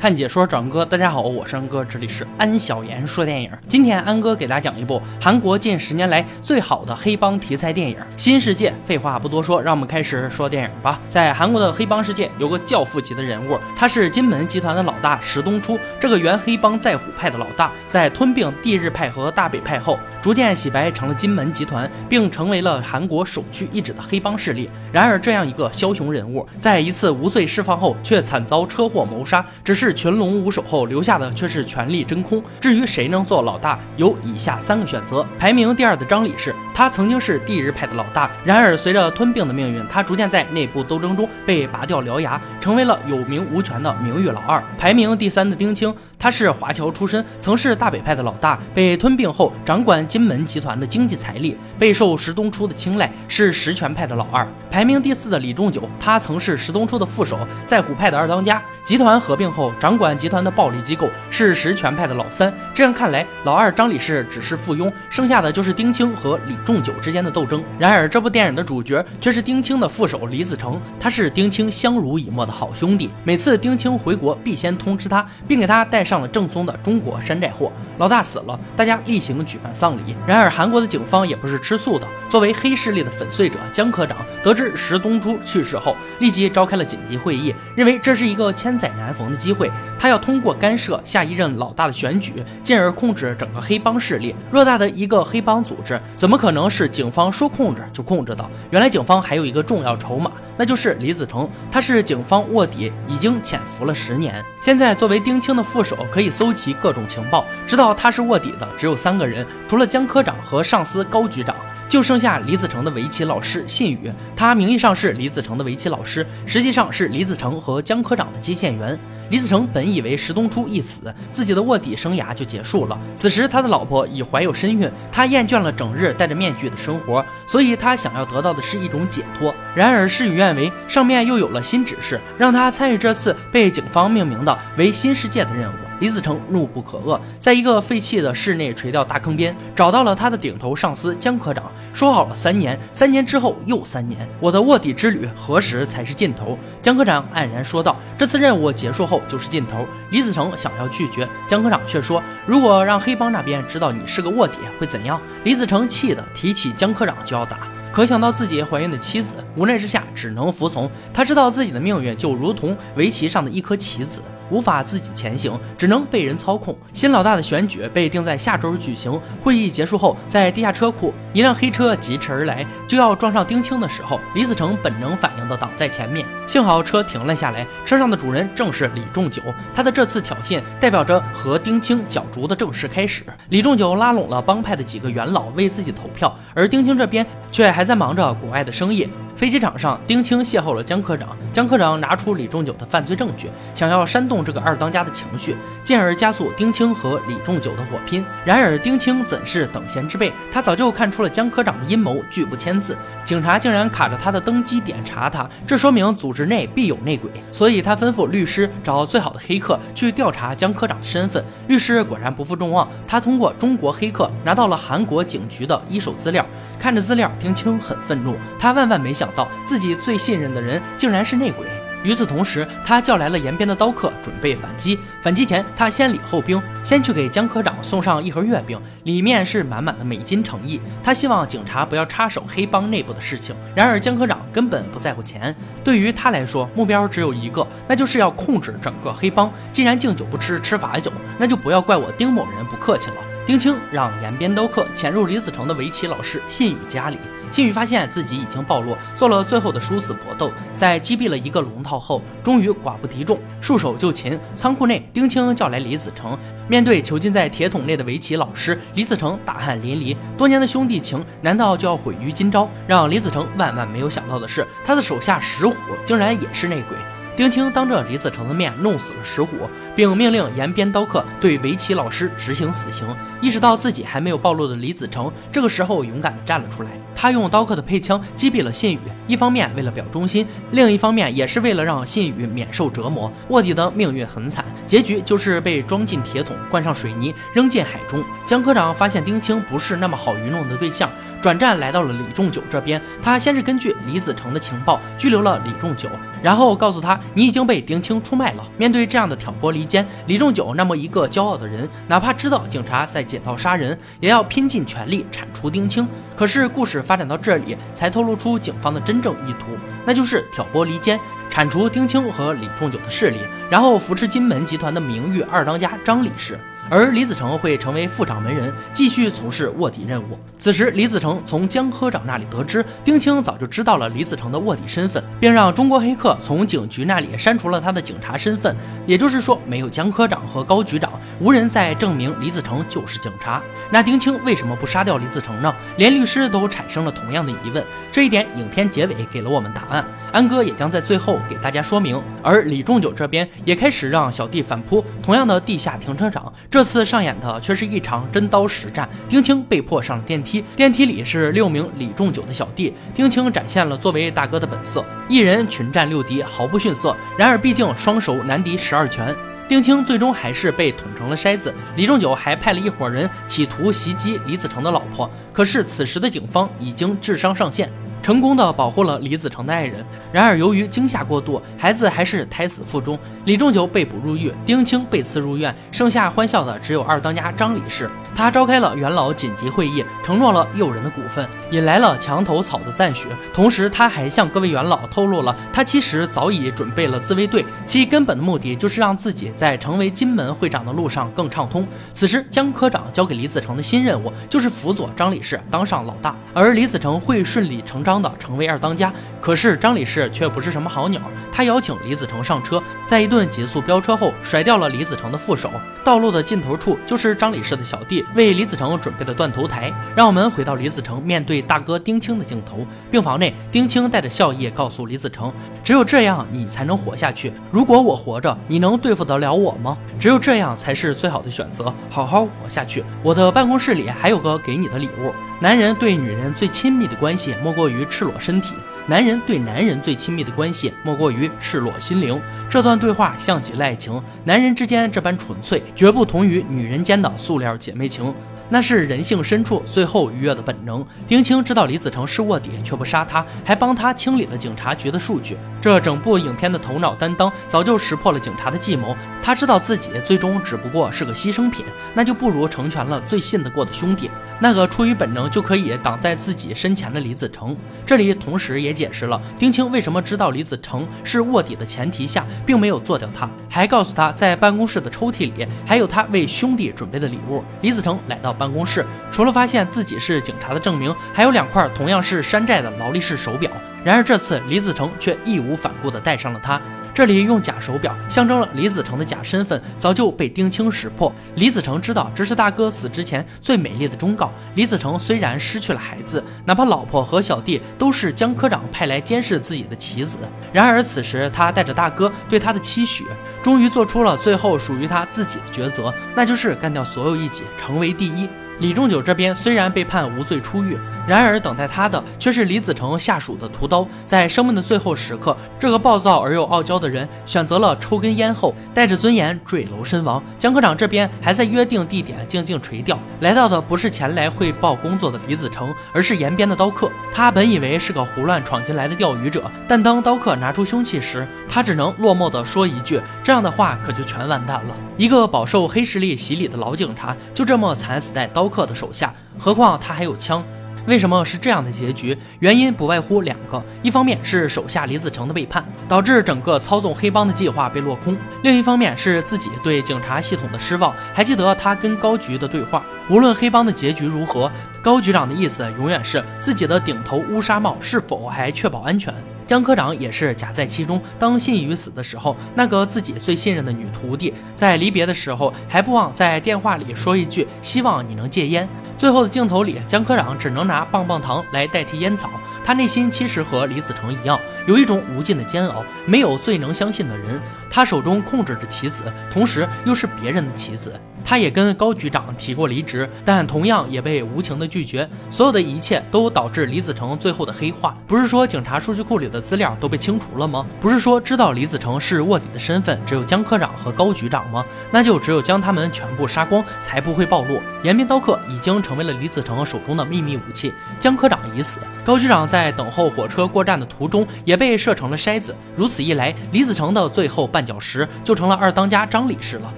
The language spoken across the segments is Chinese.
看解说转哥，大家好，我是安哥，这里是安小言说电影。今天安哥给大家讲一部韩国近十年来最好的黑帮题材电影《新世界》。废话不多说，让我们开始说电影吧。在韩国的黑帮世界，有个教父级的人物，他是金门集团的老大石东初。这个原黑帮在虎派的老大，在吞并帝日派和大北派后，逐渐洗白成了金门集团，并成为了韩国首屈一指的黑帮势力。然而，这样一个枭雄人物，在一次无罪释放后，却惨遭车祸谋杀，只是。群龙无首后留下的却是权力真空。至于谁能做老大，有以下三个选择：排名第二的张李氏，他曾经是帝日派的老大，然而随着吞并的命运，他逐渐在内部斗争中被拔掉獠牙，成为了有名无权的名誉老二。排名第三的丁青，他是华侨出身，曾是大北派的老大，被吞并后掌管金门集团的经济财力，备受石东初的青睐，是实权派的老二。排名第四的李仲九，他曾是石东初的副手，在虎派的二当家。集团合并后。掌管集团的暴力机构是实权派的老三，这样看来，老二张理士只是附庸，剩下的就是丁青和李仲九之间的斗争。然而，这部电影的主角却是丁青的副手李子成，他是丁青相濡以沫的好兄弟，每次丁青回国必先通知他，并给他带上了正宗的中国山寨货。老大死了，大家例行举办丧礼。然而，韩国的警方也不是吃素的，作为黑势力的粉碎者，江科长得知石东珠去世后，立即召开了紧急会议，认为这是一个千载难逢的机会。他要通过干涉下一任老大的选举，进而控制整个黑帮势力。偌大的一个黑帮组织，怎么可能是警方说控制就控制的？原来警方还有一个重要筹码，那就是李子成。他是警方卧底，已经潜伏了十年。现在作为丁青的副手，可以搜集各种情报。知道他是卧底的只有三个人，除了江科长和上司高局长。就剩下李子成的围棋老师信宇，他名义上是李子成的围棋老师，实际上是李子成和江科长的接线员。李子成本以为石东初一死，自己的卧底生涯就结束了。此时他的老婆已怀有身孕，他厌倦了整日戴着面具的生活，所以他想要得到的是一种解脱。然而事与愿违，上面又有了新指示，让他参与这次被警方命名的为新世界的任务。李子成怒不可遏，在一个废弃的室内垂钓大坑边，找到了他的顶头上司江科长。说好了三年，三年之后又三年，我的卧底之旅何时才是尽头？江科长黯然说道：“这次任务结束后就是尽头。”李子成想要拒绝，江科长却说：“如果让黑帮那边知道你是个卧底，会怎样？”李子成气得提起江科长就要打。可想到自己怀孕的妻子，无奈之下只能服从。他知道自己的命运就如同围棋上的一颗棋子，无法自己前行，只能被人操控。新老大的选举被定在下周举行。会议结束后，在地下车库，一辆黑车疾驰而来，就要撞上丁青的时候，李子成本能反应的挡在前面，幸好车停了下来。车上的主人正是李仲九，他的这次挑衅代表着和丁青角逐的正式开始。李仲九拉拢了帮派的几个元老为自己投票，而丁青这边却还。还在忙着国外的生意。飞机场上，丁青邂逅了江科长。江科长拿出李仲九的犯罪证据，想要煽动这个二当家的情绪，进而加速丁青和李仲九的火拼。然而，丁青怎是等闲之辈？他早就看出了江科长的阴谋，拒不签字。警察竟然卡着他的登机点查他，这说明组织内必有内鬼。所以他吩咐律师找最好的黑客去调查江科长的身份。律师果然不负众望，他通过中国黑客拿到了韩国警局的一手资料。看着资料，丁青很愤怒，他万万没想到自己最信任的人竟然是内鬼。与此同时，他叫来了延边的刀客，准备反击。反击前，他先礼后兵，先去给江科长送上一盒月饼，里面是满满的美金诚意。他希望警察不要插手黑帮内部的事情。然而，江科长根本不在乎钱，对于他来说，目标只有一个，那就是要控制整个黑帮。既然敬酒不吃吃罚酒，那就不要怪我丁某人不客气了。丁青让延边刀客潜入李子成的围棋老师信宇家里。金宇发现自己已经暴露，做了最后的殊死搏斗，在击毙了一个龙套后，终于寡不敌众，束手就擒。仓库内，丁青叫来李子成，面对囚禁在铁桶内的围棋老师，李子成大汗淋漓。多年的兄弟情，难道就要毁于今朝？让李子成万万没有想到的是，他的手下石虎竟然也是内鬼。丁青当着李子成的面弄死了石虎，并命令延边刀客对围棋老师执行死刑。意识到自己还没有暴露的李子成，这个时候勇敢地站了出来。他用刀客的配枪击毙了信宇，一方面为了表忠心，另一方面也是为了让信宇免受折磨。卧底的命运很惨，结局就是被装进铁桶，灌上水泥，扔进海中。江科长发现丁青不是那么好愚弄的对象，转战来到了李仲九这边。他先是根据李子成的情报拘留了李仲九，然后告诉他你已经被丁青出卖了。面对这样的挑拨离间，李仲九那么一个骄傲的人，哪怕知道警察在捡道杀人，也要拼尽全力铲除丁青。可是故事发展到这里，才透露出警方的真正意图，那就是挑拨离间，铲除丁青和李仲九的势力，然后扶持金门集团的名誉二当家张李氏。而李子成会成为副掌门人，继续从事卧底任务。此时，李子成从江科长那里得知，丁青早就知道了李子成的卧底身份，并让中国黑客从警局那里删除了他的警察身份。也就是说，没有江科长和高局长，无人再证明李子成就是警察。那丁青为什么不杀掉李子成呢？连律师都产生了同样的疑问。这一点，影片结尾给了我们答案。安哥也将在最后给大家说明。而李仲九这边也开始让小弟反扑，同样的地下停车场，这这次上演的却是一场真刀实战。丁青被迫上了电梯，电梯里是六名李仲九的小弟。丁青展现了作为大哥的本色，一人群战六敌，毫不逊色。然而，毕竟双手难敌十二拳，丁青最终还是被捅成了筛子。李仲九还派了一伙人企图袭击李子成的老婆，可是此时的警方已经智商上线。成功的保护了李子成的爱人，然而由于惊吓过度，孩子还是胎死腹中。李仲九被捕入狱，丁青被刺入院，剩下欢笑的只有二当家张李氏。他召开了元老紧急会议，承诺了诱人的股份，引来了墙头草的赞许。同时，他还向各位元老透露了，他其实早已准备了自卫队，其根本的目的就是让自己在成为金门会长的路上更畅通。此时，江科长交给李子成的新任务就是辅佐张李氏当上老大，而李子成会顺理成章张的成为二当家。可是张李氏却不是什么好鸟，他邀请李子成上车，在一顿急速飙车后，甩掉了李子成的副手。道路的尽头处就是张李氏的小弟。为李子成准备的断头台，让我们回到李子成面对大哥丁青的镜头。病房内，丁青带着笑意告诉李子成：“只有这样，你才能活下去。如果我活着，你能对付得了我吗？只有这样才是最好的选择，好好活下去。我的办公室里还有个给你的礼物。男人对女人最亲密的关系，莫过于赤裸身体。”男人对男人最亲密的关系，莫过于赤裸心灵。这段对话像极了爱情，男人之间这般纯粹，绝不同于女人间的塑料姐妹情。那是人性深处最后愉悦的本能。丁青知道李子成是卧底，却不杀他，还帮他清理了警察局的数据。这整部影片的头脑担当早就识破了警察的计谋。他知道自己最终只不过是个牺牲品，那就不如成全了最信得过的兄弟，那个出于本能就可以挡在自己身前的李子成。这里同时也解释了丁青为什么知道李子成是卧底的前提下，并没有做掉他，还告诉他在办公室的抽屉里还有他为兄弟准备的礼物。李子成来到。办公室除了发现自己是警察的证明，还有两块同样是山寨的劳力士手表。然而这次李子成却义无反顾地戴上了它。这里用假手表象征了李子成的假身份，早就被丁青识破。李子成知道这是大哥死之前最美丽的忠告。李子成虽然失去了孩子，哪怕老婆和小弟都是江科长派来监视自己的棋子，然而此时他带着大哥对他的期许，终于做出了最后属于他自己的抉择，那就是干掉所有异己，成为第一。李仲九这边虽然被判无罪出狱，然而等待他的却是李子成下属的屠刀。在生命的最后时刻，这个暴躁而又傲娇的人选择了抽根烟后，带着尊严坠楼身亡。江科长这边还在约定地点静静垂钓，来到的不是前来汇报工作的李子成，而是延边的刀客。他本以为是个胡乱闯进来的钓鱼者，但当刀客拿出凶器时，他只能落寞地说一句：“这样的话可就全完蛋了。”一个饱受黑势力洗礼的老警察，就这么惨死在刀。客的手下，何况他还有枪。为什么是这样的结局？原因不外乎两个：一方面是手下李子成的背叛，导致整个操纵黑帮的计划被落空；另一方面是自己对警察系统的失望。还记得他跟高局的对话，无论黑帮的结局如何，高局长的意思永远是自己的顶头乌纱帽是否还确保安全。姜科长也是夹在其中。当信宇死的时候，那个自己最信任的女徒弟，在离别的时候还不忘在电话里说一句：“希望你能戒烟。”最后的镜头里，江科长只能拿棒棒糖来代替烟草。他内心其实和李子成一样，有一种无尽的煎熬。没有最能相信的人，他手中控制着棋子，同时又是别人的棋子。他也跟高局长提过离职，但同样也被无情的拒绝。所有的一切都导致李子成最后的黑化。不是说警察数据库里的资料都被清除了吗？不是说知道李子成是卧底的身份只有江科长和高局长吗？那就只有将他们全部杀光，才不会暴露。延边刀客已经成。为了李子成手中的秘密武器。姜科长已死，高局长在等候火车过站的途中也被射成了筛子。如此一来，李子成的最后绊脚石就成了二当家张理事了。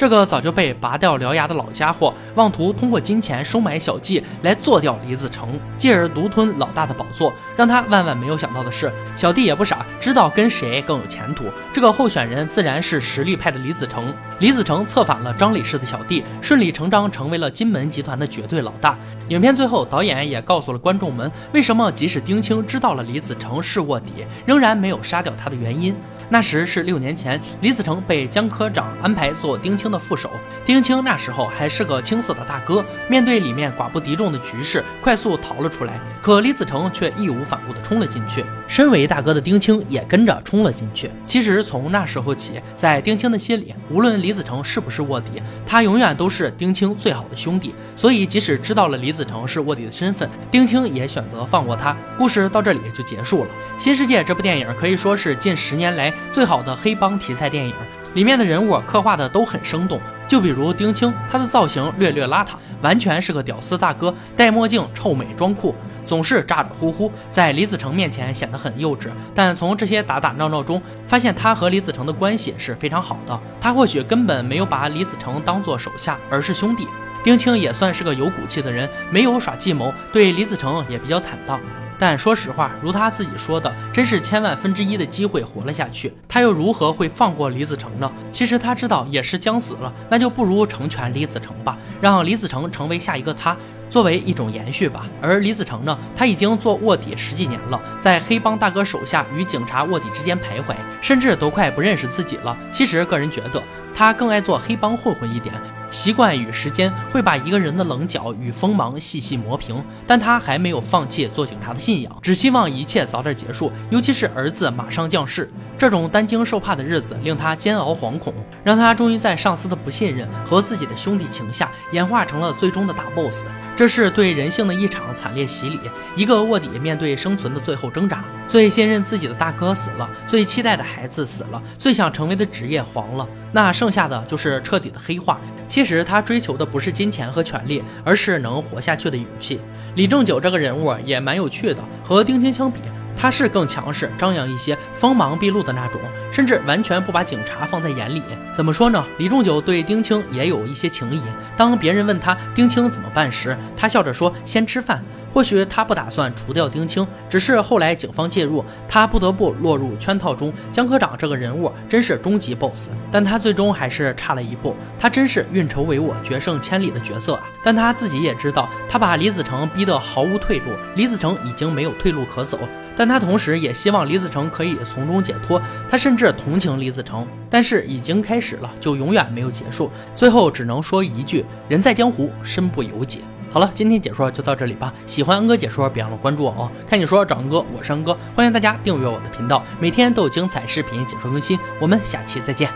这个早就被拔掉獠牙的老家伙，妄图通过金钱收买小季来做掉李子成，继而独吞老大的宝座。让他万万没有想到的是，小弟也不傻，知道跟谁更有前途。这个候选人自然是实力派的李子成。李子成策反了张理事的小弟，顺理成章成为了金门集团的绝对老大。影片最后，导演也告诉了观众们，为什么即使丁青知道了李子成是卧底，仍然没有杀掉他的原因。那时是六年前，李子成被江科长安排做丁青的副手。丁青那时候还是个青涩的大哥，面对里面寡不敌众的局势，快速逃了出来。可李子成却义无反顾地冲了进去。身为大哥的丁青也跟着冲了进去。其实从那时候起，在丁青的心里，无论李子成是不是卧底，他永远都是丁青最好的兄弟。所以即使知道了李子成是卧底的身份，丁青也选择放过他。故事到这里就结束了。《新世界》这部电影可以说是近十年来。最好的黑帮题材电影，里面的人物刻画的都很生动。就比如丁青，他的造型略略邋遢，完全是个屌丝大哥，戴墨镜，臭美装酷，总是咋咋呼呼，在李子成面前显得很幼稚。但从这些打打闹闹中，发现他和李子成的关系是非常好的。他或许根本没有把李子成当做手下，而是兄弟。丁青也算是个有骨气的人，没有耍计谋，对李子成也比较坦荡。但说实话，如他自己说的，真是千万分之一的机会活了下去，他又如何会放过李子成呢？其实他知道也是将死了，那就不如成全李子成吧，让李子成成为下一个他。作为一种延续吧，而李子成呢，他已经做卧底十几年了，在黑帮大哥手下与警察卧底之间徘徊，甚至都快不认识自己了。其实个人觉得，他更爱做黑帮混混一点，习惯与时间会把一个人的棱角与锋芒细细磨平。但他还没有放弃做警察的信仰，只希望一切早点结束，尤其是儿子马上降世。这种担惊受怕的日子令他煎熬惶恐，让他终于在上司的不信任和自己的兄弟情下，演化成了最终的大 boss。这是对人性的一场惨烈洗礼。一个卧底面对生存的最后挣扎，最信任自己的大哥死了，最期待的孩子死了，最想成为的职业黄了，那剩下的就是彻底的黑化。其实他追求的不是金钱和权力，而是能活下去的勇气。李正九这个人物也蛮有趣的，和丁青相比。他是更强势、张扬一些、锋芒毕露的那种，甚至完全不把警察放在眼里。怎么说呢？李仲九对丁青也有一些情谊。当别人问他丁青怎么办时，他笑着说：“先吃饭。”或许他不打算除掉丁青，只是后来警方介入，他不得不落入圈套中。江科长这个人物真是终极 BOSS，但他最终还是差了一步。他真是运筹帷幄、决胜千里的角色啊！但他自己也知道，他把李子成逼得毫无退路，李子成已经没有退路可走。但他同时也希望李子成可以从中解脱。他甚至同情李子成，但是已经开始了，就永远没有结束。最后只能说一句：人在江湖，身不由己。好了，今天解说就到这里吧。喜欢恩哥解说，别忘了关注我哦。看解说找恩哥，我是恩哥，欢迎大家订阅我的频道，每天都有精彩视频解说更新。我们下期再见。